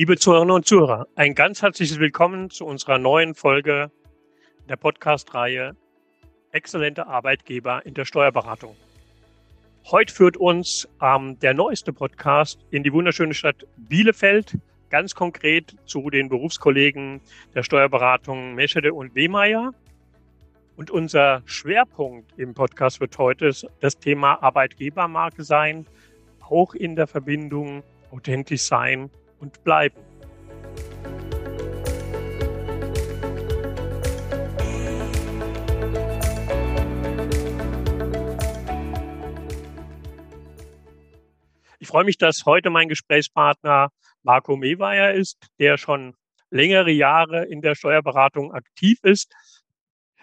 Liebe Zuhörerinnen und Zuhörer, ein ganz herzliches Willkommen zu unserer neuen Folge der Podcast-Reihe Exzellente Arbeitgeber in der Steuerberatung. Heute führt uns ähm, der neueste Podcast in die wunderschöne Stadt Bielefeld, ganz konkret zu den Berufskollegen der Steuerberatung Meschede und Wehmeier. Und unser Schwerpunkt im Podcast wird heute das Thema Arbeitgebermarke sein, auch in der Verbindung authentisch sein und bleiben. Ich freue mich, dass heute mein Gesprächspartner Marco Meweyer ist, der schon längere Jahre in der Steuerberatung aktiv ist.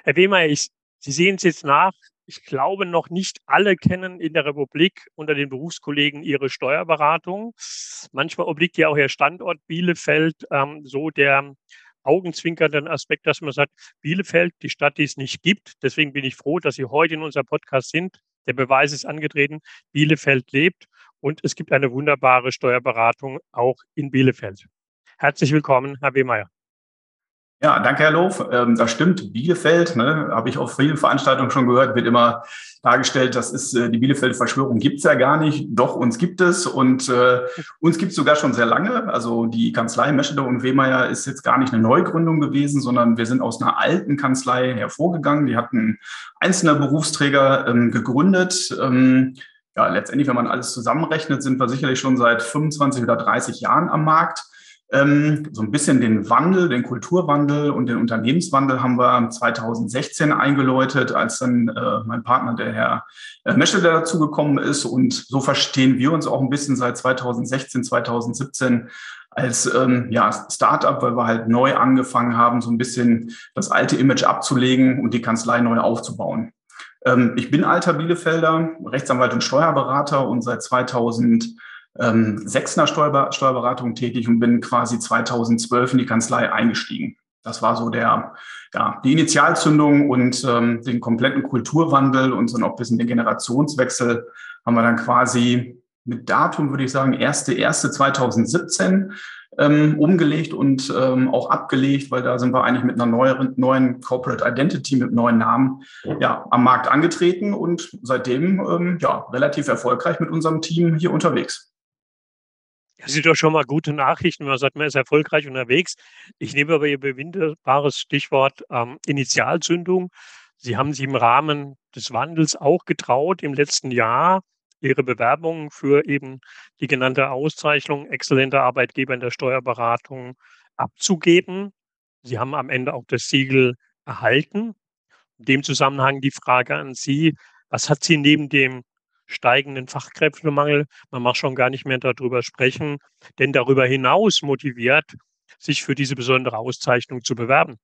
Herr Wehmeier, ich, Sie sehen es jetzt nach, ich glaube, noch nicht alle kennen in der Republik unter den Berufskollegen ihre Steuerberatung. Manchmal obliegt ja auch Ihr Standort Bielefeld ähm, so der augenzwinkernden Aspekt, dass man sagt, Bielefeld, die Stadt, die es nicht gibt. Deswegen bin ich froh, dass Sie heute in unserem Podcast sind. Der Beweis ist angetreten, Bielefeld lebt und es gibt eine wunderbare Steuerberatung auch in Bielefeld. Herzlich willkommen, Herr Wehmeier. Ja, danke, Herr Loof. Ähm, das stimmt. Bielefeld, ne, habe ich auf vielen Veranstaltungen schon gehört, wird immer dargestellt, das ist äh, die Bielefeld-Verschwörung gibt's ja gar nicht. Doch, uns gibt es und äh, uns gibt's sogar schon sehr lange. Also die Kanzlei Meschede und Wehmeier ist jetzt gar nicht eine Neugründung gewesen, sondern wir sind aus einer alten Kanzlei hervorgegangen. Die hatten einzelne Berufsträger ähm, gegründet. Ähm, ja, letztendlich, wenn man alles zusammenrechnet, sind wir sicherlich schon seit 25 oder 30 Jahren am Markt. Ähm, so ein bisschen den Wandel, den Kulturwandel und den Unternehmenswandel haben wir 2016 eingeläutet, als dann äh, mein Partner, der Herr äh, Meschel, dazugekommen ist. Und so verstehen wir uns auch ein bisschen seit 2016, 2017 als ähm, ja, Startup, weil wir halt neu angefangen haben, so ein bisschen das alte Image abzulegen und die Kanzlei neu aufzubauen. Ähm, ich bin alter Bielefelder, Rechtsanwalt und Steuerberater und seit 2000 ähm, sechsner Steuerber Steuerberatung tätig und bin quasi 2012 in die Kanzlei eingestiegen. Das war so der, ja, die Initialzündung und ähm, den kompletten Kulturwandel und so noch ein bisschen den Generationswechsel haben wir dann quasi mit Datum, würde ich sagen, 1.1.2017 ähm, umgelegt und ähm, auch abgelegt, weil da sind wir eigentlich mit einer neuen, neuen Corporate Identity, mit neuen Namen ja, am Markt angetreten und seitdem ähm, ja, relativ erfolgreich mit unserem Team hier unterwegs. Das sind doch schon mal gute Nachrichten. Man sagt, man ist erfolgreich unterwegs. Ich nehme aber Ihr bewinderbares Stichwort ähm, Initialzündung. Sie haben sich im Rahmen des Wandels auch getraut, im letzten Jahr Ihre Bewerbung für eben die genannte Auszeichnung exzellenter Arbeitgeber in der Steuerberatung abzugeben. Sie haben am Ende auch das Siegel erhalten. In dem Zusammenhang die Frage an Sie, was hat Sie neben dem steigenden Fachkräftemangel, man mag schon gar nicht mehr darüber sprechen, denn darüber hinaus motiviert, sich für diese besondere Auszeichnung zu bewerben?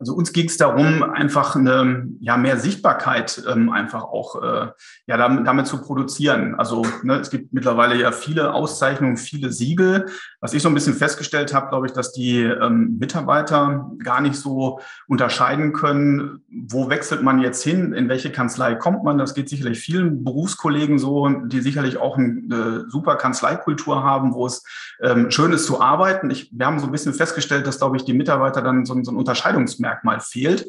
Also uns ging es darum, einfach eine ja mehr Sichtbarkeit ähm, einfach auch äh, ja damit, damit zu produzieren. Also ne, es gibt mittlerweile ja viele Auszeichnungen, viele Siegel. Was ich so ein bisschen festgestellt habe, glaube ich, dass die ähm, Mitarbeiter gar nicht so unterscheiden können, wo wechselt man jetzt hin, in welche Kanzlei kommt man. Das geht sicherlich vielen Berufskollegen so, die sicherlich auch eine super Kanzleikultur haben, wo es ähm, schön ist zu arbeiten. Ich, wir haben so ein bisschen festgestellt, dass, glaube ich, die Mitarbeiter dann so, so ein Unterscheidungsmerkmal Merkmal fehlt.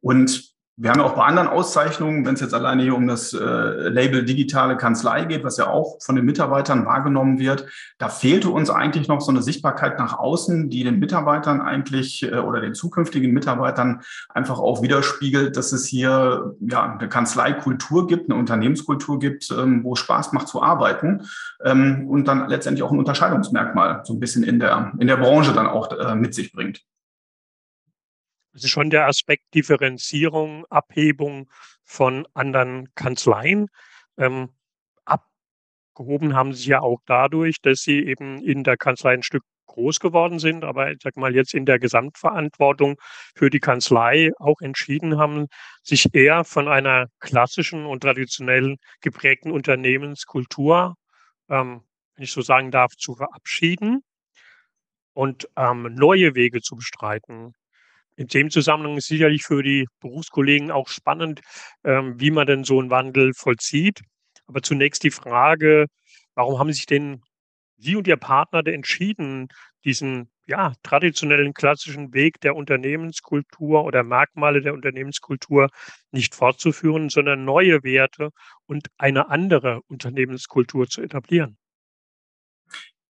Und wir haben ja auch bei anderen Auszeichnungen, wenn es jetzt alleine hier um das äh, Label digitale Kanzlei geht, was ja auch von den Mitarbeitern wahrgenommen wird, da fehlte uns eigentlich noch so eine Sichtbarkeit nach außen, die den Mitarbeitern eigentlich äh, oder den zukünftigen Mitarbeitern einfach auch widerspiegelt, dass es hier ja eine Kanzleikultur gibt, eine Unternehmenskultur gibt, ähm, wo es Spaß macht zu arbeiten ähm, und dann letztendlich auch ein Unterscheidungsmerkmal so ein bisschen in der in der Branche dann auch äh, mit sich bringt. Das ist schon der Aspekt Differenzierung, Abhebung von anderen Kanzleien. Ähm, abgehoben haben sie ja auch dadurch, dass sie eben in der Kanzlei ein Stück groß geworden sind, aber ich sag mal jetzt in der Gesamtverantwortung für die Kanzlei auch entschieden haben, sich eher von einer klassischen und traditionell geprägten Unternehmenskultur, ähm, wenn ich so sagen darf, zu verabschieden und ähm, neue Wege zu bestreiten. In dem Zusammenhang ist sicherlich für die Berufskollegen auch spannend, ähm, wie man denn so einen Wandel vollzieht. Aber zunächst die Frage, warum haben sich denn Sie und Ihr Partner entschieden, diesen ja, traditionellen klassischen Weg der Unternehmenskultur oder Merkmale der Unternehmenskultur nicht fortzuführen, sondern neue Werte und eine andere Unternehmenskultur zu etablieren.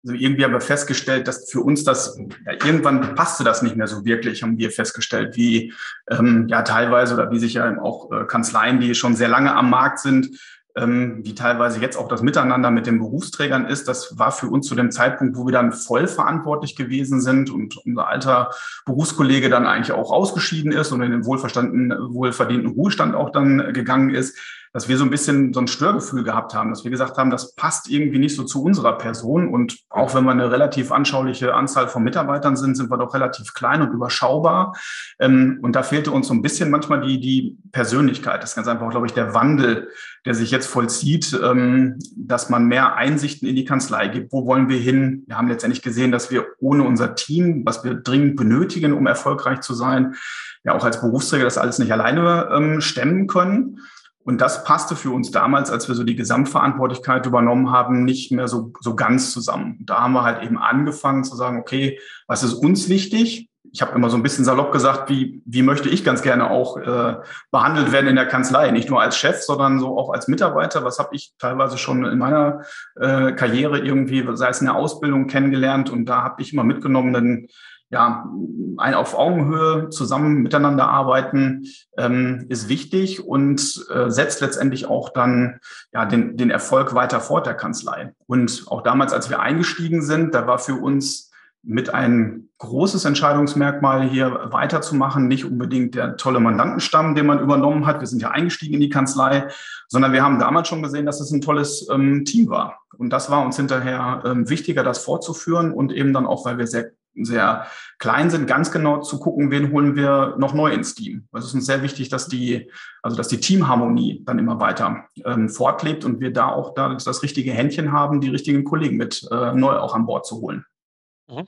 Also irgendwie haben wir festgestellt, dass für uns das, ja, irgendwann passte das nicht mehr so wirklich, haben wir festgestellt, wie ähm, ja teilweise oder wie sich ja auch äh, Kanzleien, die schon sehr lange am Markt sind, ähm, wie teilweise jetzt auch das Miteinander mit den Berufsträgern ist. Das war für uns zu dem Zeitpunkt, wo wir dann voll verantwortlich gewesen sind und unser alter Berufskollege dann eigentlich auch ausgeschieden ist und in den wohlverstandenen, wohlverdienten Ruhestand auch dann gegangen ist dass wir so ein bisschen so ein Störgefühl gehabt haben, dass wir gesagt haben, das passt irgendwie nicht so zu unserer Person. Und auch wenn wir eine relativ anschauliche Anzahl von Mitarbeitern sind, sind wir doch relativ klein und überschaubar. Ähm, und da fehlte uns so ein bisschen manchmal die, die Persönlichkeit. Das ist ganz einfach, glaube ich, der Wandel, der sich jetzt vollzieht, ähm, dass man mehr Einsichten in die Kanzlei gibt. Wo wollen wir hin? Wir haben letztendlich gesehen, dass wir ohne unser Team, was wir dringend benötigen, um erfolgreich zu sein, ja auch als Berufsträger das alles nicht alleine ähm, stemmen können. Und das passte für uns damals, als wir so die Gesamtverantwortlichkeit übernommen haben, nicht mehr so, so ganz zusammen. Da haben wir halt eben angefangen zu sagen, okay, was ist uns wichtig? Ich habe immer so ein bisschen salopp gesagt, wie, wie möchte ich ganz gerne auch äh, behandelt werden in der Kanzlei, nicht nur als Chef, sondern so auch als Mitarbeiter. Was habe ich teilweise schon in meiner äh, Karriere irgendwie, sei es in der Ausbildung kennengelernt und da habe ich immer mitgenommen, denn ja, ein auf Augenhöhe zusammen miteinander arbeiten ähm, ist wichtig und äh, setzt letztendlich auch dann ja den, den Erfolg weiter fort der Kanzlei. Und auch damals, als wir eingestiegen sind, da war für uns mit ein großes Entscheidungsmerkmal hier weiterzumachen, nicht unbedingt der tolle Mandantenstamm, den man übernommen hat. Wir sind ja eingestiegen in die Kanzlei, sondern wir haben damals schon gesehen, dass es ein tolles ähm, Team war. Und das war uns hinterher ähm, wichtiger, das fortzuführen und eben dann auch, weil wir sehr sehr klein sind, ganz genau zu gucken, wen holen wir noch neu ins Team. Es ist uns sehr wichtig, dass die, also dass die Teamharmonie dann immer weiter ähm, fortlebt und wir da auch da das richtige Händchen haben, die richtigen Kollegen mit äh, neu auch an Bord zu holen. Mhm.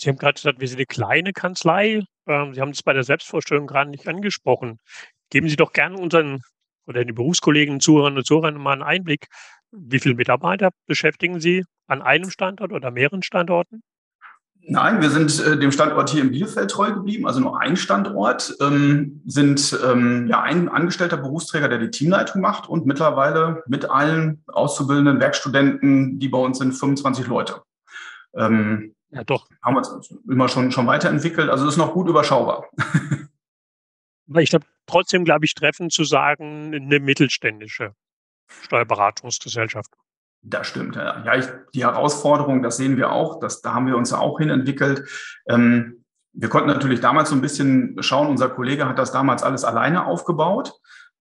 Sie haben gerade gesagt, wir sind eine kleine Kanzlei. Ähm, Sie haben es bei der Selbstvorstellung gerade nicht angesprochen. Geben Sie doch gerne unseren oder den Berufskollegen, Zuhörern und Zuhörern mal einen Einblick. Wie viele Mitarbeiter beschäftigen Sie an einem Standort oder mehreren Standorten? Nein, wir sind äh, dem Standort hier in Bielefeld treu geblieben, also nur ein Standort, ähm, sind ähm, ja ein angestellter Berufsträger, der die Teamleitung macht und mittlerweile mit allen auszubildenden Werkstudenten, die bei uns sind, 25 Leute. Ähm, ja, doch. Haben wir uns immer schon, schon weiterentwickelt, also ist noch gut überschaubar. Aber ich glaube, trotzdem, glaube ich, treffend zu sagen, eine mittelständische Steuerberatungsgesellschaft. Das stimmt, ja. ja ich, die Herausforderung, das sehen wir auch, das, da haben wir uns ja auch hinentwickelt. Ähm, wir konnten natürlich damals so ein bisschen schauen, unser Kollege hat das damals alles alleine aufgebaut.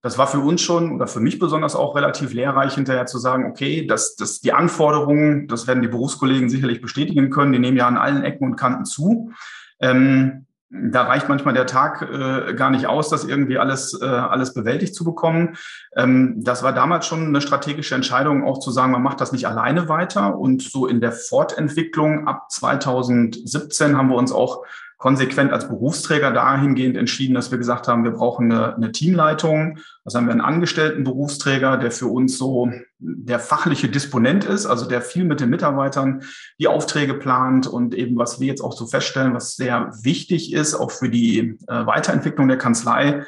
Das war für uns schon oder für mich besonders auch relativ lehrreich, hinterher zu sagen, okay, dass das die Anforderungen, das werden die Berufskollegen sicherlich bestätigen können, die nehmen ja an allen Ecken und Kanten zu. Ähm, da reicht manchmal der Tag äh, gar nicht aus, das irgendwie alles, äh, alles bewältigt zu bekommen. Ähm, das war damals schon eine strategische Entscheidung, auch zu sagen, man macht das nicht alleine weiter. Und so in der Fortentwicklung ab 2017 haben wir uns auch konsequent als Berufsträger dahingehend entschieden, dass wir gesagt haben, wir brauchen eine, eine Teamleitung. Also haben wir einen angestellten Berufsträger, der für uns so der fachliche Disponent ist, also der viel mit den Mitarbeitern die Aufträge plant und eben, was wir jetzt auch so feststellen, was sehr wichtig ist, auch für die äh, Weiterentwicklung der Kanzlei,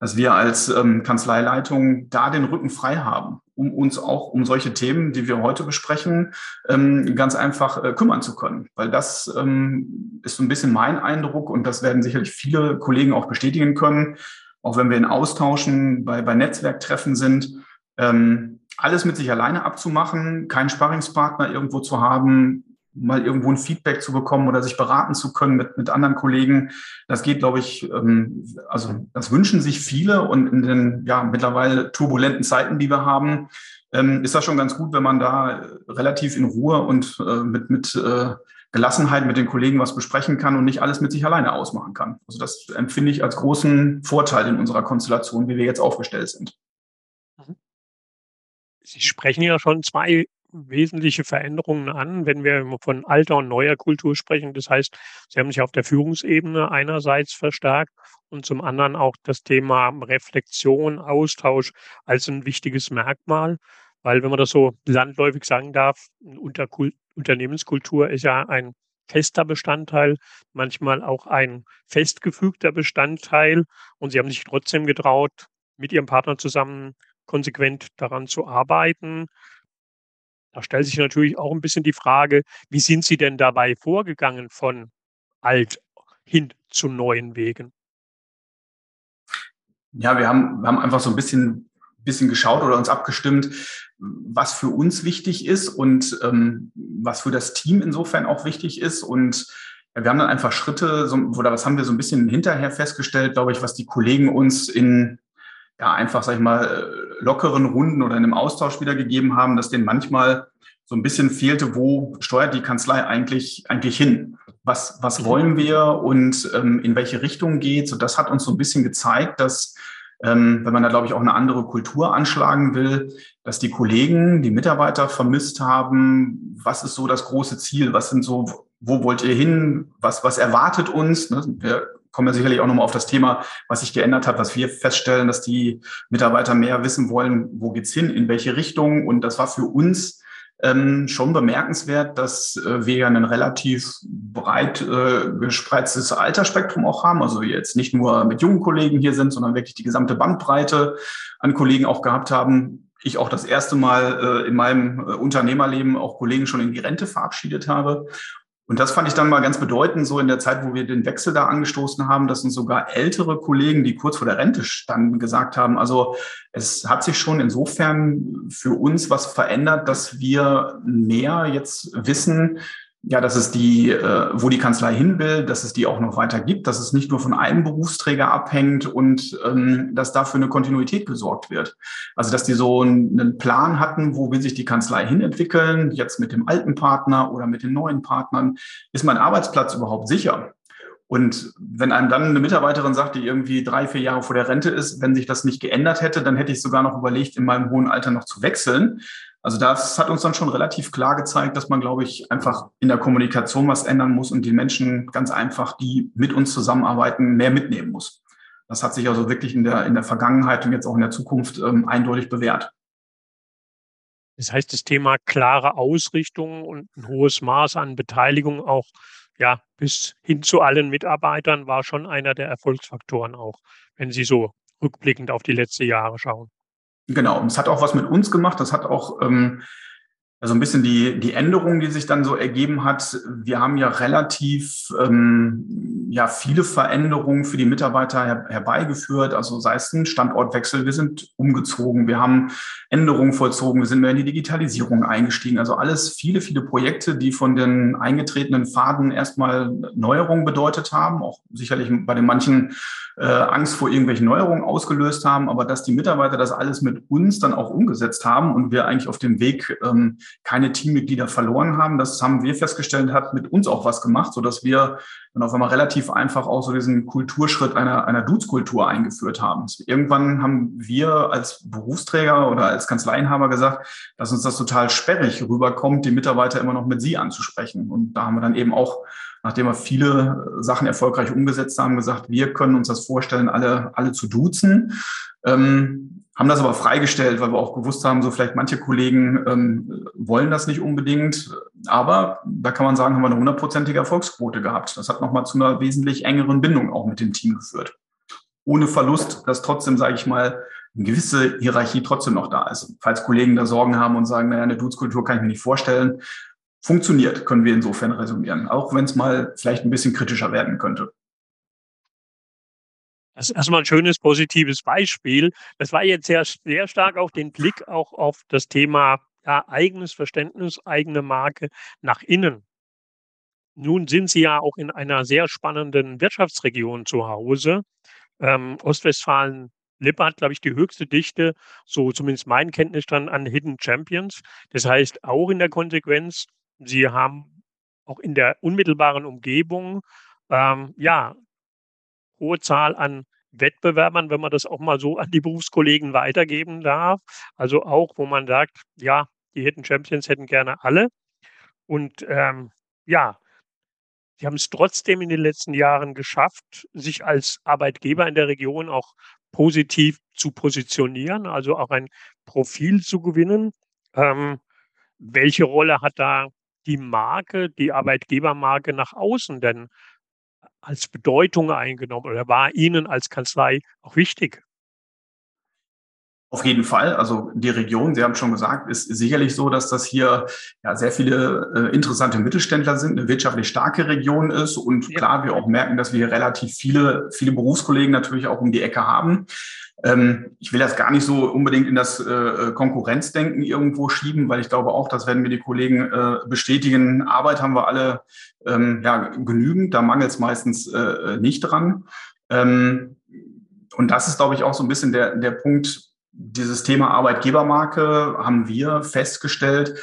dass wir als ähm, Kanzleileitung da den Rücken frei haben, um uns auch um solche Themen, die wir heute besprechen, ähm, ganz einfach äh, kümmern zu können. Weil das ähm, ist so ein bisschen mein Eindruck und das werden sicherlich viele Kollegen auch bestätigen können, auch wenn wir in Austauschen bei, bei Netzwerktreffen sind. Ähm, alles mit sich alleine abzumachen, keinen Sparringspartner irgendwo zu haben, mal irgendwo ein Feedback zu bekommen oder sich beraten zu können mit, mit anderen Kollegen. Das geht, glaube ich, ähm, also das wünschen sich viele und in den ja mittlerweile turbulenten Zeiten, die wir haben, ähm, ist das schon ganz gut, wenn man da relativ in Ruhe und äh, mit, mit äh, Gelassenheit mit den Kollegen was besprechen kann und nicht alles mit sich alleine ausmachen kann. Also das empfinde ich als großen Vorteil in unserer Konstellation, wie wir jetzt aufgestellt sind. Mhm. Sie sprechen ja schon zwei wesentliche Veränderungen an, wenn wir von alter und neuer Kultur sprechen. Das heißt, sie haben sich auf der Führungsebene einerseits verstärkt und zum anderen auch das Thema Reflexion, Austausch als ein wichtiges Merkmal. weil wenn man das so landläufig sagen darf, Unternehmenskultur ist ja ein fester Bestandteil, manchmal auch ein festgefügter Bestandteil. Und sie haben sich trotzdem getraut, mit ihrem Partner zusammen konsequent daran zu arbeiten. Da stellt sich natürlich auch ein bisschen die Frage, wie sind Sie denn dabei vorgegangen von alt hin zu neuen Wegen? Ja, wir haben, wir haben einfach so ein bisschen, bisschen geschaut oder uns abgestimmt, was für uns wichtig ist und ähm, was für das Team insofern auch wichtig ist. Und ja, wir haben dann einfach Schritte, so, oder was haben wir so ein bisschen hinterher festgestellt, glaube ich, was die Kollegen uns in ja einfach, sag ich mal, lockeren Runden oder in einem Austausch wiedergegeben haben, dass denen manchmal so ein bisschen fehlte, wo steuert die Kanzlei eigentlich, eigentlich hin? Was, was wollen wir und ähm, in welche Richtung geht? So, das hat uns so ein bisschen gezeigt, dass ähm, wenn man da, glaube ich, auch eine andere Kultur anschlagen will, dass die Kollegen, die Mitarbeiter vermisst haben, was ist so das große Ziel, was sind so, wo wollt ihr hin, was, was erwartet uns? Ne? Wir kommen ja sicherlich auch nochmal auf das Thema, was sich geändert hat, was wir feststellen, dass die Mitarbeiter mehr wissen wollen, wo geht's hin, in welche Richtung. Und das war für uns ähm, schon bemerkenswert, dass äh, wir ja ein relativ breit äh, gespreiztes Altersspektrum auch haben. Also jetzt nicht nur mit jungen Kollegen hier sind, sondern wirklich die gesamte Bandbreite an Kollegen auch gehabt haben. Ich auch das erste Mal äh, in meinem äh, Unternehmerleben auch Kollegen schon in die Rente verabschiedet habe. Und das fand ich dann mal ganz bedeutend, so in der Zeit, wo wir den Wechsel da angestoßen haben, dass uns sogar ältere Kollegen, die kurz vor der Rente standen, gesagt haben, also es hat sich schon insofern für uns was verändert, dass wir mehr jetzt wissen, ja, dass es die, äh, wo die Kanzlei hin will, dass es die auch noch weiter gibt, dass es nicht nur von einem Berufsträger abhängt und ähm, dass dafür eine Kontinuität gesorgt wird. Also dass die so einen Plan hatten, wo will sich die Kanzlei hin entwickeln, jetzt mit dem alten Partner oder mit den neuen Partnern, ist mein Arbeitsplatz überhaupt sicher? Und wenn einem dann eine Mitarbeiterin sagt, die irgendwie drei, vier Jahre vor der Rente ist, wenn sich das nicht geändert hätte, dann hätte ich sogar noch überlegt, in meinem hohen Alter noch zu wechseln. Also das hat uns dann schon relativ klar gezeigt, dass man, glaube ich, einfach in der Kommunikation was ändern muss und die Menschen ganz einfach, die mit uns zusammenarbeiten, mehr mitnehmen muss. Das hat sich also wirklich in der, in der Vergangenheit und jetzt auch in der Zukunft ähm, eindeutig bewährt. Das heißt, das Thema klare Ausrichtung und ein hohes Maß an Beteiligung auch ja, bis hin zu allen Mitarbeitern war schon einer der Erfolgsfaktoren auch, wenn Sie so rückblickend auf die letzten Jahre schauen. Genau, und es hat auch was mit uns gemacht. Das hat auch ähm, also ein bisschen die, die Änderung, die sich dann so ergeben hat. Wir haben ja relativ ähm, ja, viele Veränderungen für die Mitarbeiter her, herbeigeführt. Also sei es ein Standortwechsel, wir sind umgezogen, wir haben Änderungen vollzogen, wir sind mehr in die Digitalisierung eingestiegen. Also alles viele, viele Projekte, die von den eingetretenen Faden erstmal Neuerungen bedeutet haben, auch sicherlich bei den manchen äh, Angst vor irgendwelchen Neuerungen ausgelöst haben, aber dass die Mitarbeiter das alles mit uns dann auch umgesetzt haben und wir eigentlich auf dem Weg ähm, keine Teammitglieder verloren haben. Das haben wir festgestellt, hat mit uns auch was gemacht, so dass wir dann auf einmal relativ einfach auch so diesen Kulturschritt einer, einer Dudes-Kultur eingeführt haben. Irgendwann haben wir als Berufsträger oder als Kanzleienhaber gesagt, dass uns das total sperrig rüberkommt, die Mitarbeiter immer noch mit sie anzusprechen. Und da haben wir dann eben auch nachdem wir viele Sachen erfolgreich umgesetzt haben, gesagt, wir können uns das vorstellen, alle, alle zu duzen. Ähm, haben das aber freigestellt, weil wir auch gewusst haben, so vielleicht manche Kollegen ähm, wollen das nicht unbedingt. Aber da kann man sagen, haben wir eine hundertprozentige Erfolgsquote gehabt. Das hat nochmal zu einer wesentlich engeren Bindung auch mit dem Team geführt. Ohne Verlust, dass trotzdem, sage ich mal, eine gewisse Hierarchie trotzdem noch da ist. Falls Kollegen da Sorgen haben und sagen, naja, eine Dudeskultur kann ich mir nicht vorstellen, funktioniert, können wir insofern resümieren, auch wenn es mal vielleicht ein bisschen kritischer werden könnte. Das ist erstmal ein schönes, positives Beispiel. Das war jetzt sehr, sehr stark auf den Blick auch auf das Thema ja, eigenes Verständnis, eigene Marke nach innen. Nun sind Sie ja auch in einer sehr spannenden Wirtschaftsregion zu Hause. Ähm, Ostwestfalen Lippe hat, glaube ich, die höchste Dichte, so zumindest mein Kenntnisstand an Hidden Champions. Das heißt, auch in der Konsequenz, Sie haben auch in der unmittelbaren Umgebung ähm, ja hohe Zahl an Wettbewerbern, wenn man das auch mal so an die Berufskollegen weitergeben darf. Also auch, wo man sagt, ja, die Hidden Champions hätten gerne alle. Und ähm, ja, sie haben es trotzdem in den letzten Jahren geschafft, sich als Arbeitgeber in der Region auch positiv zu positionieren, also auch ein Profil zu gewinnen. Ähm, welche Rolle hat da die Marke, die Arbeitgebermarke nach außen denn als Bedeutung eingenommen oder war Ihnen als Kanzlei auch wichtig? Auf jeden Fall. Also die Region, Sie haben schon gesagt, ist sicherlich so, dass das hier ja sehr viele äh, interessante Mittelständler sind, eine wirtschaftlich starke Region ist und ja. klar, wir auch merken, dass wir hier relativ viele, viele Berufskollegen natürlich auch um die Ecke haben. Ähm, ich will das gar nicht so unbedingt in das äh, Konkurrenzdenken irgendwo schieben, weil ich glaube auch, das werden mir die Kollegen äh, bestätigen. Arbeit haben wir alle ähm, ja, genügend, da mangelt es meistens äh, nicht dran. Ähm, und das ist, glaube ich, auch so ein bisschen der, der Punkt, dieses Thema Arbeitgebermarke haben wir festgestellt,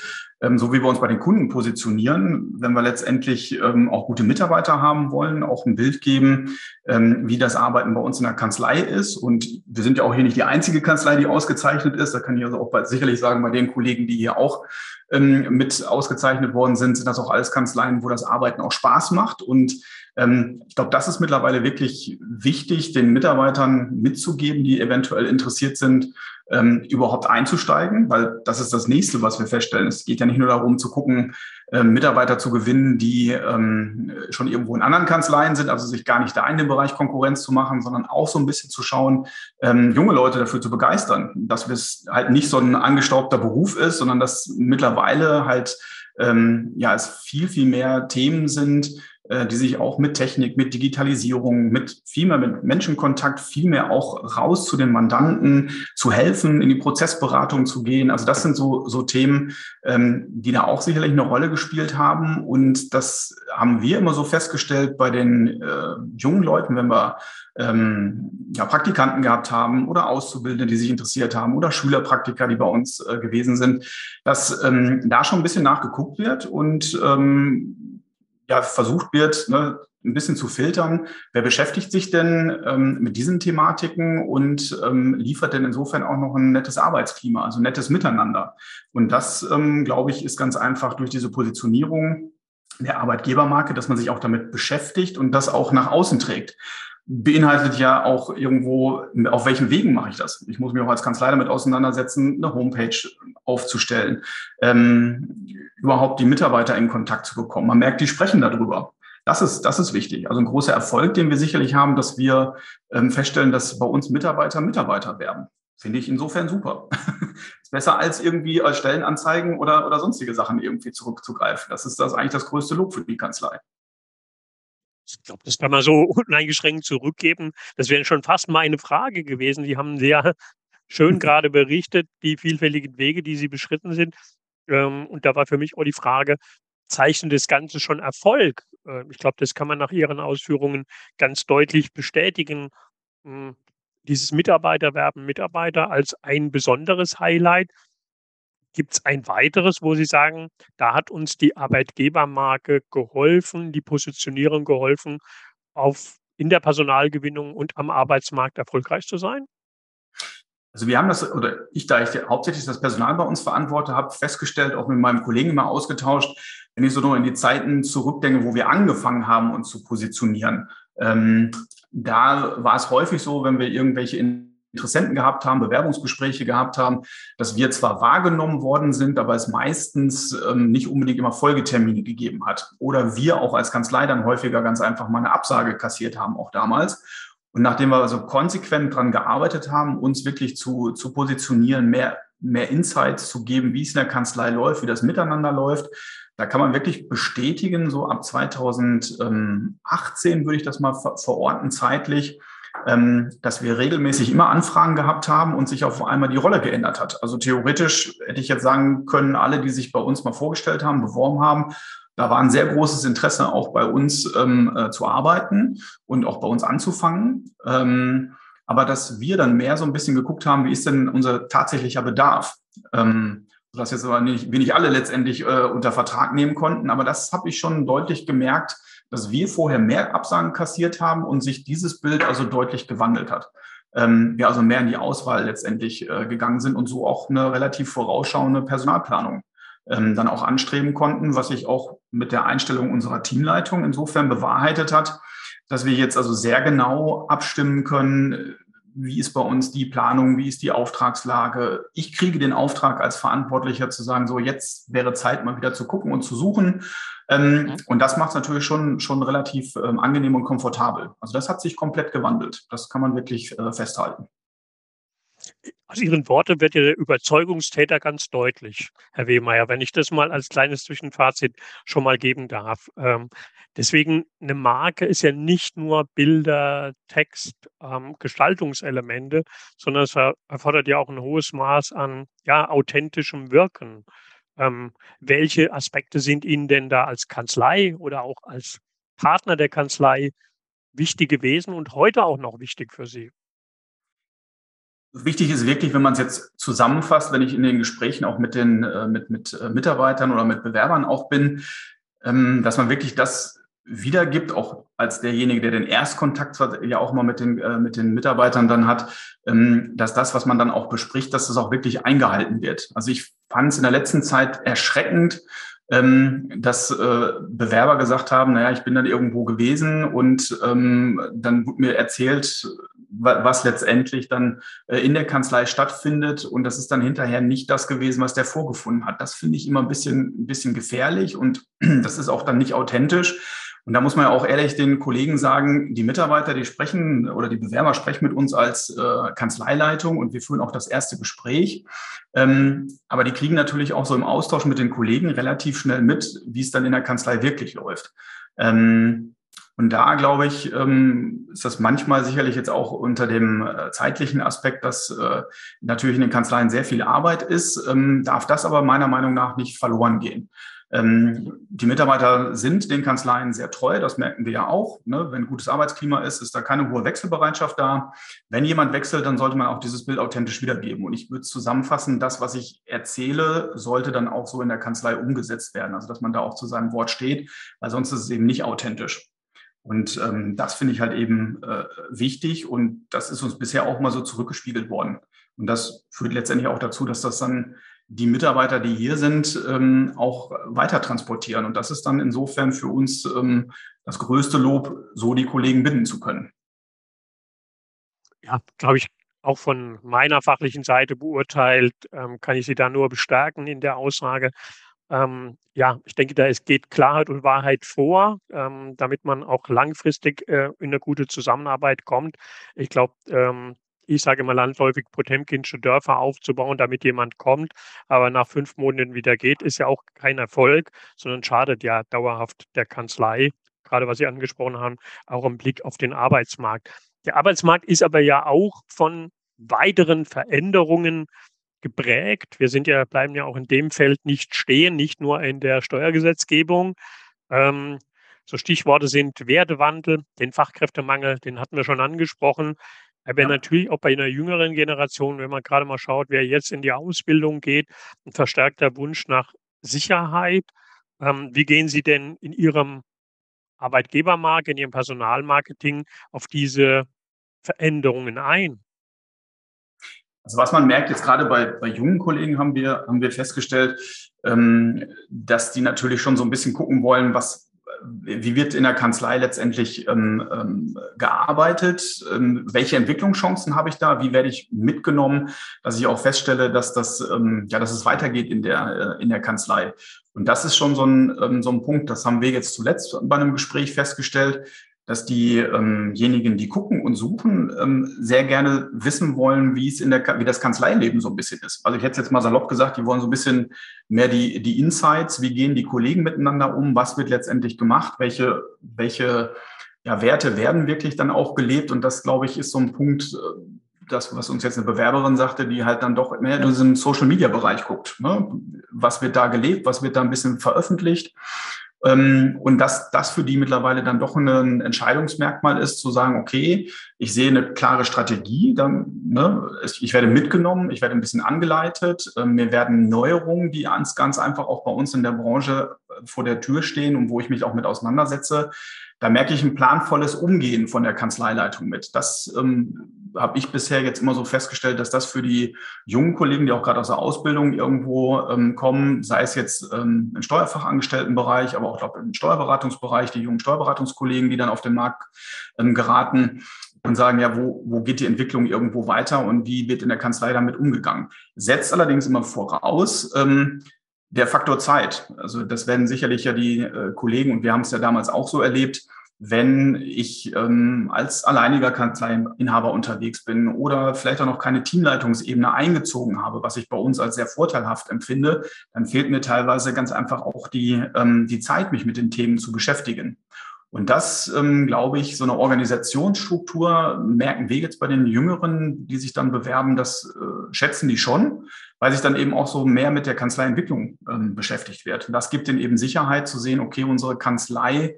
ähm, so wie wir uns bei den Kunden positionieren, wenn wir letztendlich ähm, auch gute Mitarbeiter haben wollen, auch ein Bild geben, ähm, wie das Arbeiten bei uns in der Kanzlei ist. Und wir sind ja auch hier nicht die einzige Kanzlei, die ausgezeichnet ist. Da kann ich also auch sicherlich sagen, bei den Kollegen, die hier auch mit ausgezeichnet worden sind, sind das auch alles Kanzleien, wo das Arbeiten auch Spaß macht. Und ähm, ich glaube, das ist mittlerweile wirklich wichtig, den Mitarbeitern mitzugeben, die eventuell interessiert sind, ähm, überhaupt einzusteigen, weil das ist das nächste, was wir feststellen. Es geht ja nicht nur darum zu gucken, ähm, Mitarbeiter zu gewinnen, die ähm, schon irgendwo in anderen Kanzleien sind, also sich gar nicht da in dem Bereich Konkurrenz zu machen, sondern auch so ein bisschen zu schauen, ähm, junge Leute dafür zu begeistern, dass es halt nicht so ein angestaubter Beruf ist, sondern dass mittlerweile halt ähm, ja es viel, viel mehr Themen sind, die sich auch mit Technik, mit Digitalisierung, mit viel mehr mit Menschenkontakt, viel mehr auch raus zu den Mandanten zu helfen, in die Prozessberatung zu gehen. Also das sind so, so Themen, ähm, die da auch sicherlich eine Rolle gespielt haben. Und das haben wir immer so festgestellt bei den äh, jungen Leuten, wenn wir ähm, ja, Praktikanten gehabt haben oder Auszubildende, die sich interessiert haben oder Schülerpraktiker, die bei uns äh, gewesen sind, dass ähm, da schon ein bisschen nachgeguckt wird und ähm, ja, versucht wird, ne, ein bisschen zu filtern, wer beschäftigt sich denn ähm, mit diesen Thematiken und ähm, liefert denn insofern auch noch ein nettes Arbeitsklima, also nettes Miteinander. Und das, ähm, glaube ich, ist ganz einfach durch diese Positionierung der Arbeitgebermarke, dass man sich auch damit beschäftigt und das auch nach außen trägt beinhaltet ja auch irgendwo, auf welchen Wegen mache ich das? Ich muss mich auch als Kanzlei damit auseinandersetzen, eine Homepage aufzustellen, ähm, überhaupt die Mitarbeiter in Kontakt zu bekommen. Man merkt, die sprechen darüber. Das ist, das ist wichtig. Also ein großer Erfolg, den wir sicherlich haben, dass wir ähm, feststellen, dass bei uns Mitarbeiter Mitarbeiter werden. Finde ich insofern super. ist besser als irgendwie als Stellenanzeigen oder, oder sonstige Sachen irgendwie zurückzugreifen. Das ist das eigentlich das größte Lob für die Kanzlei. Ich glaube, das kann man so uneingeschränkt zurückgeben. Das wäre schon fast meine Frage gewesen. Sie haben sehr schön gerade berichtet, die vielfältigen Wege, die Sie beschritten sind. Ähm, und da war für mich auch die Frage, zeichnet das Ganze schon Erfolg? Ähm, ich glaube, das kann man nach Ihren Ausführungen ganz deutlich bestätigen. Hm, dieses Mitarbeiterwerben, Mitarbeiter als ein besonderes Highlight. Gibt es ein weiteres, wo Sie sagen, da hat uns die Arbeitgebermarke geholfen, die Positionierung geholfen, auf, in der Personalgewinnung und am Arbeitsmarkt erfolgreich zu sein? Also wir haben das, oder ich, da ich hauptsächlich das Personal bei uns verantworte, habe festgestellt, auch mit meinem Kollegen immer ausgetauscht, wenn ich so noch in die Zeiten zurückdenke, wo wir angefangen haben, uns zu positionieren. Ähm, da war es häufig so, wenn wir irgendwelche Interessenten gehabt haben, Bewerbungsgespräche gehabt haben, dass wir zwar wahrgenommen worden sind, aber es meistens ähm, nicht unbedingt immer Folgetermine gegeben hat. Oder wir auch als Kanzlei dann häufiger ganz einfach mal eine Absage kassiert haben, auch damals. Und nachdem wir also konsequent dran gearbeitet haben, uns wirklich zu, zu positionieren, mehr, mehr Insights zu geben, wie es in der Kanzlei läuft, wie das miteinander läuft, da kann man wirklich bestätigen, so ab 2018 würde ich das mal verorten zeitlich, dass wir regelmäßig immer Anfragen gehabt haben und sich auf einmal die Rolle geändert hat. Also theoretisch hätte ich jetzt sagen können, alle, die sich bei uns mal vorgestellt haben, beworben haben, da war ein sehr großes Interesse auch bei uns ähm, äh, zu arbeiten und auch bei uns anzufangen. Ähm, aber dass wir dann mehr so ein bisschen geguckt haben, wie ist denn unser tatsächlicher Bedarf? Ähm, sodass jetzt aber nicht, wir nicht alle letztendlich äh, unter Vertrag nehmen konnten. Aber das habe ich schon deutlich gemerkt, dass wir vorher mehr Absagen kassiert haben und sich dieses Bild also deutlich gewandelt hat. Ähm, wir also mehr in die Auswahl letztendlich äh, gegangen sind und so auch eine relativ vorausschauende Personalplanung ähm, dann auch anstreben konnten, was sich auch mit der Einstellung unserer Teamleitung insofern bewahrheitet hat, dass wir jetzt also sehr genau abstimmen können, wie ist bei uns die Planung, wie ist die Auftragslage. Ich kriege den Auftrag als Verantwortlicher zu sagen, so jetzt wäre Zeit mal wieder zu gucken und zu suchen. Ähm, mhm. Und das macht es natürlich schon, schon relativ ähm, angenehm und komfortabel. Also das hat sich komplett gewandelt. Das kann man wirklich äh, festhalten. Aus Ihren Worten wird ja der Überzeugungstäter ganz deutlich, Herr Wehmeier, wenn ich das mal als kleines Zwischenfazit schon mal geben darf. Ähm, deswegen, eine Marke ist ja nicht nur Bilder, Text, ähm, Gestaltungselemente, sondern es erfordert ja auch ein hohes Maß an ja, authentischem Wirken. Ähm, welche Aspekte sind Ihnen denn da als Kanzlei oder auch als Partner der Kanzlei wichtig gewesen und heute auch noch wichtig für Sie? Wichtig ist wirklich, wenn man es jetzt zusammenfasst, wenn ich in den Gesprächen auch mit den äh, mit, mit äh, Mitarbeitern oder mit Bewerbern auch bin, ähm, dass man wirklich das wiedergibt, auch als derjenige, der den Erstkontakt ja auch mal mit den, äh, mit den Mitarbeitern dann hat, ähm, dass das, was man dann auch bespricht, dass das auch wirklich eingehalten wird. Also ich fand es in der letzten Zeit erschreckend, ähm, dass äh, Bewerber gesagt haben, naja, ich bin dann irgendwo gewesen und ähm, dann wurde mir erzählt, was letztendlich dann äh, in der Kanzlei stattfindet. Und das ist dann hinterher nicht das gewesen, was der vorgefunden hat. Das finde ich immer ein bisschen, ein bisschen gefährlich und das ist auch dann nicht authentisch. Und da muss man ja auch ehrlich den Kollegen sagen, die Mitarbeiter, die sprechen oder die Bewerber sprechen mit uns als äh, Kanzleileitung und wir führen auch das erste Gespräch. Ähm, aber die kriegen natürlich auch so im Austausch mit den Kollegen relativ schnell mit, wie es dann in der Kanzlei wirklich läuft. Ähm, und da, glaube ich, ähm, ist das manchmal sicherlich jetzt auch unter dem äh, zeitlichen Aspekt, dass äh, natürlich in den Kanzleien sehr viel Arbeit ist, ähm, darf das aber meiner Meinung nach nicht verloren gehen. Ähm, die Mitarbeiter sind den Kanzleien sehr treu, das merken wir ja auch. Ne? Wenn gutes Arbeitsklima ist, ist da keine hohe Wechselbereitschaft da. Wenn jemand wechselt, dann sollte man auch dieses Bild authentisch wiedergeben. Und ich würde zusammenfassen, das, was ich erzähle, sollte dann auch so in der Kanzlei umgesetzt werden. Also dass man da auch zu seinem Wort steht, weil sonst ist es eben nicht authentisch. Und ähm, das finde ich halt eben äh, wichtig und das ist uns bisher auch mal so zurückgespiegelt worden. Und das führt letztendlich auch dazu, dass das dann die Mitarbeiter, die hier sind, ähm, auch weiter transportieren. Und das ist dann insofern für uns ähm, das größte Lob, so die Kollegen binden zu können. Ja, glaube ich, auch von meiner fachlichen Seite beurteilt, ähm, kann ich Sie da nur bestärken in der Aussage. Ähm, ja, ich denke, da es geht Klarheit und Wahrheit vor, ähm, damit man auch langfristig äh, in eine gute Zusammenarbeit kommt. Ich glaube, ähm, ich sage immer landläufig Potemkinsche Dörfer aufzubauen, damit jemand kommt, aber nach fünf Monaten wieder geht, ist ja auch kein Erfolg, sondern schadet ja dauerhaft der Kanzlei, gerade was Sie angesprochen haben, auch im Blick auf den Arbeitsmarkt. Der Arbeitsmarkt ist aber ja auch von weiteren Veränderungen geprägt. Wir sind ja, bleiben ja auch in dem Feld nicht stehen, nicht nur in der Steuergesetzgebung. Ähm, so Stichworte sind Wertewandel, den Fachkräftemangel, den hatten wir schon angesprochen. Aber ja. natürlich auch bei einer jüngeren Generation, wenn man gerade mal schaut, wer jetzt in die Ausbildung geht, ein verstärkter Wunsch nach Sicherheit. Ähm, wie gehen Sie denn in Ihrem Arbeitgebermarkt, in Ihrem Personalmarketing auf diese Veränderungen ein? Also was man merkt jetzt gerade bei, bei jungen Kollegen haben wir, haben wir festgestellt, ähm, dass die natürlich schon so ein bisschen gucken wollen, was, wie wird in der Kanzlei letztendlich ähm, ähm, gearbeitet? Ähm, welche Entwicklungschancen habe ich da? Wie werde ich mitgenommen, dass ich auch feststelle, dass das, ähm, ja, dass es weitergeht in der, äh, in der Kanzlei? Und das ist schon so ein, ähm, so ein Punkt, das haben wir jetzt zuletzt bei einem Gespräch festgestellt, dass diejenigen, ähm die gucken und suchen, ähm, sehr gerne wissen wollen, wie es in der, wie das Kanzleileben so ein bisschen ist. Also ich hätte jetzt mal salopp gesagt, die wollen so ein bisschen mehr die, die Insights, wie gehen die Kollegen miteinander um, was wird letztendlich gemacht, welche, welche ja, Werte werden wirklich dann auch gelebt. Und das, glaube ich, ist so ein Punkt, äh, das, was uns jetzt eine Bewerberin sagte, die halt dann doch mehr in diesem Social-Media-Bereich guckt. Ne? Was wird da gelebt, was wird da ein bisschen veröffentlicht? Ähm, und dass das für die mittlerweile dann doch ein Entscheidungsmerkmal ist, zu sagen, okay, ich sehe eine klare Strategie, dann, ne, ich werde mitgenommen, ich werde ein bisschen angeleitet, ähm, mir werden Neuerungen, die ganz, ganz einfach auch bei uns in der Branche äh, vor der Tür stehen und wo ich mich auch mit auseinandersetze, da merke ich ein planvolles Umgehen von der Kanzleileitung mit. Das ähm, habe ich bisher jetzt immer so festgestellt, dass das für die jungen Kollegen, die auch gerade aus der Ausbildung irgendwo ähm, kommen, sei es jetzt ähm, im Steuerfachangestelltenbereich, aber auch glaube im Steuerberatungsbereich, die jungen Steuerberatungskollegen, die dann auf den Markt ähm, geraten, und sagen, ja, wo, wo geht die Entwicklung irgendwo weiter und wie wird in der Kanzlei damit umgegangen. Setzt allerdings immer voraus, ähm, der Faktor Zeit. Also das werden sicherlich ja die äh, Kollegen, und wir haben es ja damals auch so erlebt, wenn ich ähm, als alleiniger Kanzleiinhaber unterwegs bin oder vielleicht auch noch keine Teamleitungsebene eingezogen habe, was ich bei uns als sehr vorteilhaft empfinde, dann fehlt mir teilweise ganz einfach auch die, ähm, die Zeit, mich mit den Themen zu beschäftigen. Und das, ähm, glaube ich, so eine Organisationsstruktur merken wir jetzt bei den Jüngeren, die sich dann bewerben, das äh, schätzen die schon, weil sich dann eben auch so mehr mit der Kanzleientwicklung ähm, beschäftigt wird. Und das gibt ihnen eben Sicherheit zu sehen, okay, unsere Kanzlei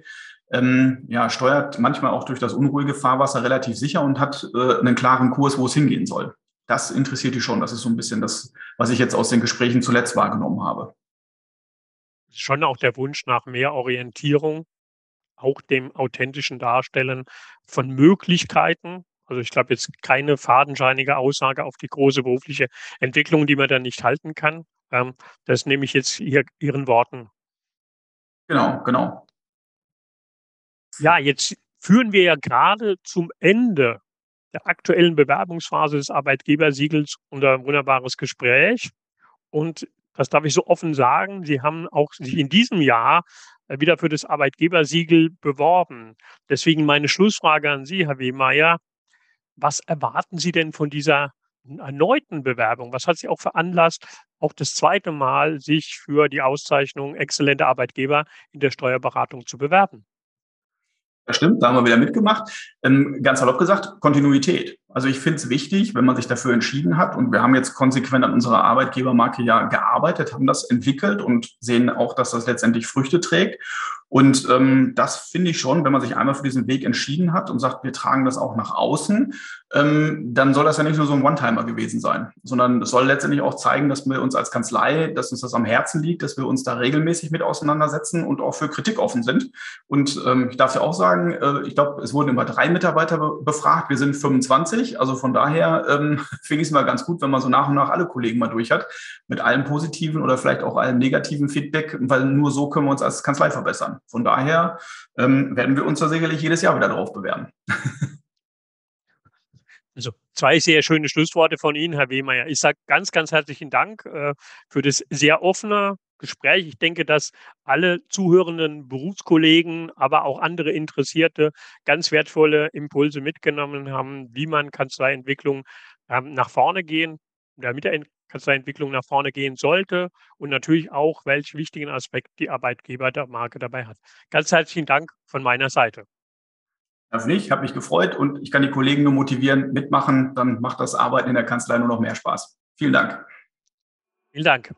ähm, ja, steuert manchmal auch durch das unruhige Fahrwasser relativ sicher und hat äh, einen klaren Kurs, wo es hingehen soll. Das interessiert die schon. Das ist so ein bisschen das, was ich jetzt aus den Gesprächen zuletzt wahrgenommen habe. Schon auch der Wunsch nach mehr Orientierung, auch dem authentischen Darstellen von Möglichkeiten. Also ich glaube jetzt keine fadenscheinige Aussage auf die große berufliche Entwicklung, die man dann nicht halten kann. Ähm, das nehme ich jetzt hier Ihren Worten. Genau, genau. Ja, jetzt führen wir ja gerade zum Ende der aktuellen Bewerbungsphase des Arbeitgebersiegels unser wunderbares Gespräch. Und das darf ich so offen sagen, Sie haben auch sich in diesem Jahr äh, wieder für das Arbeitgebersiegel beworben. Deswegen meine Schlussfrage an Sie, Herr Wehmeier. Was erwarten Sie denn von dieser erneuten Bewerbung? Was hat Sie auch veranlasst, auch das zweite Mal sich für die Auszeichnung exzellente Arbeitgeber in der Steuerberatung zu bewerben? Das stimmt, da haben wir wieder mitgemacht. Ähm, ganz salopp gesagt, Kontinuität. Also ich finde es wichtig, wenn man sich dafür entschieden hat und wir haben jetzt konsequent an unserer Arbeitgebermarke ja gearbeitet, haben das entwickelt und sehen auch, dass das letztendlich Früchte trägt. Und ähm, das finde ich schon, wenn man sich einmal für diesen Weg entschieden hat und sagt, wir tragen das auch nach außen, ähm, dann soll das ja nicht nur so ein One-Timer gewesen sein, sondern es soll letztendlich auch zeigen, dass wir uns als Kanzlei, dass uns das am Herzen liegt, dass wir uns da regelmäßig mit auseinandersetzen und auch für Kritik offen sind. Und ähm, ich darf ja auch sagen, äh, ich glaube, es wurden immer drei Mitarbeiter be befragt, wir sind 25. Also von daher ähm, finde ich es mal ganz gut, wenn man so nach und nach alle Kollegen mal durch hat, mit allem positiven oder vielleicht auch allem negativen Feedback, weil nur so können wir uns als Kanzlei verbessern. Von daher ähm, werden wir uns da sicherlich jedes Jahr wieder drauf bewerben. Also zwei sehr schöne Schlussworte von Ihnen, Herr Wehmeier. Ich sage ganz, ganz herzlichen Dank äh, für das sehr offene Gespräch. Ich denke, dass alle zuhörenden Berufskollegen, aber auch andere Interessierte ganz wertvolle Impulse mitgenommen haben, wie man Kanzleientwicklung ähm, nach vorne gehen, damit der Kanzleientwicklung nach vorne gehen sollte und natürlich auch, welch wichtigen Aspekt die Arbeitgeber der Marke dabei hat. Ganz herzlichen Dank von meiner Seite. Das nicht, habe mich gefreut und ich kann die Kollegen nur motivieren, mitmachen, dann macht das Arbeiten in der Kanzlei nur noch mehr Spaß. Vielen Dank. Vielen Dank.